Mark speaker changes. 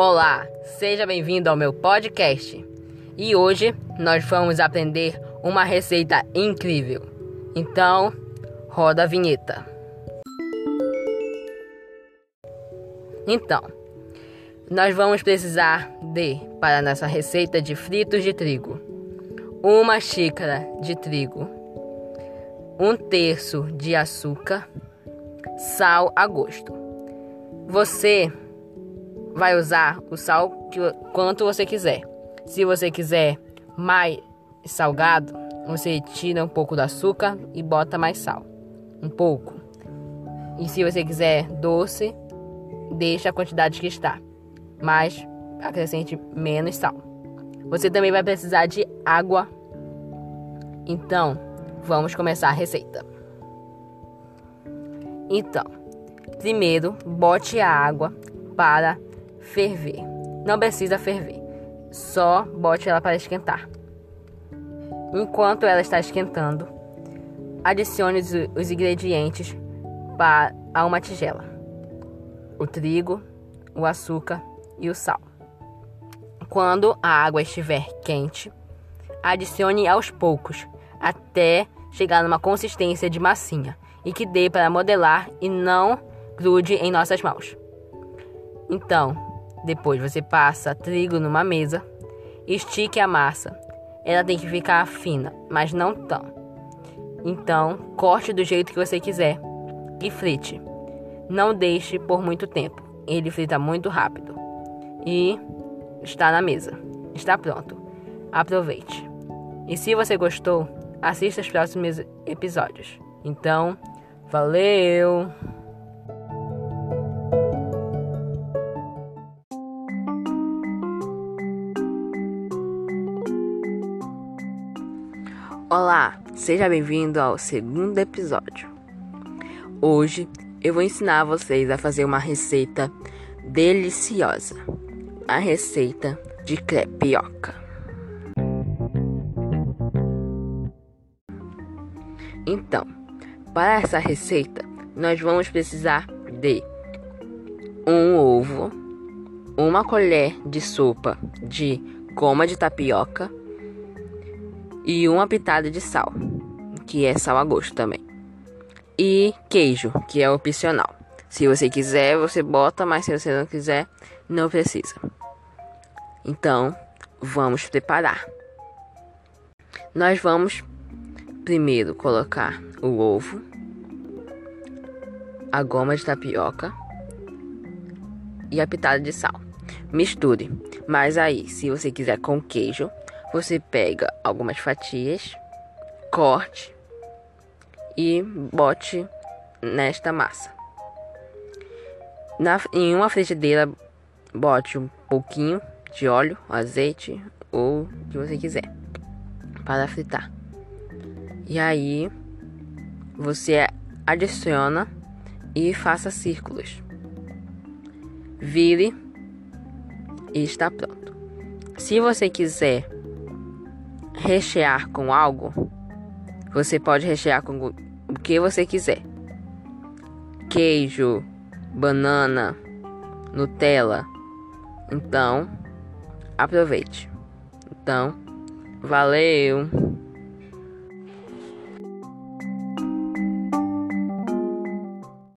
Speaker 1: Olá, seja bem-vindo ao meu podcast. E hoje nós vamos aprender uma receita incrível. Então, roda a vinheta. Então, nós vamos precisar de, para nossa receita de fritos de trigo, uma xícara de trigo, um terço de açúcar, sal a gosto. Você vai usar o sal que, quanto você quiser. Se você quiser mais salgado, você tira um pouco do açúcar e bota mais sal. Um pouco. E se você quiser doce, deixa a quantidade que está. Mas acrescente menos sal. Você também vai precisar de água. Então, vamos começar a receita. Então, primeiro bote a água para ferver. Não precisa ferver, só bote ela para esquentar. Enquanto ela está esquentando, adicione os ingredientes para a uma tigela: o trigo, o açúcar e o sal. Quando a água estiver quente, adicione aos poucos até chegar numa consistência de massinha e que dê para modelar e não grude em nossas mãos. Então, depois você passa trigo numa mesa, estique a massa. Ela tem que ficar fina, mas não tão. Então, corte do jeito que você quiser e frite. Não deixe por muito tempo. Ele frita muito rápido. E está na mesa. Está pronto. Aproveite. E se você gostou, assista os próximos episódios. Então, valeu! Olá, seja bem-vindo ao segundo episódio. Hoje eu vou ensinar vocês a fazer uma receita deliciosa, a receita de crepioca. Então, para essa receita, nós vamos precisar de um ovo, uma colher de sopa de goma de tapioca e uma pitada de sal, que é sal a gosto também. E queijo, que é opcional. Se você quiser, você bota, mas se você não quiser, não precisa. Então, vamos preparar. Nós vamos primeiro colocar o ovo, a goma de tapioca e a pitada de sal. Misture. Mas aí, se você quiser com queijo, você pega algumas fatias, corte e bote nesta massa. Na, em uma frigideira, bote um pouquinho de óleo, azeite ou o que você quiser para fritar. E aí você adiciona e faça círculos. Vire e está pronto. Se você quiser rechear com algo, você pode rechear com o que você quiser. Queijo, banana, Nutella. Então, aproveite. Então, valeu!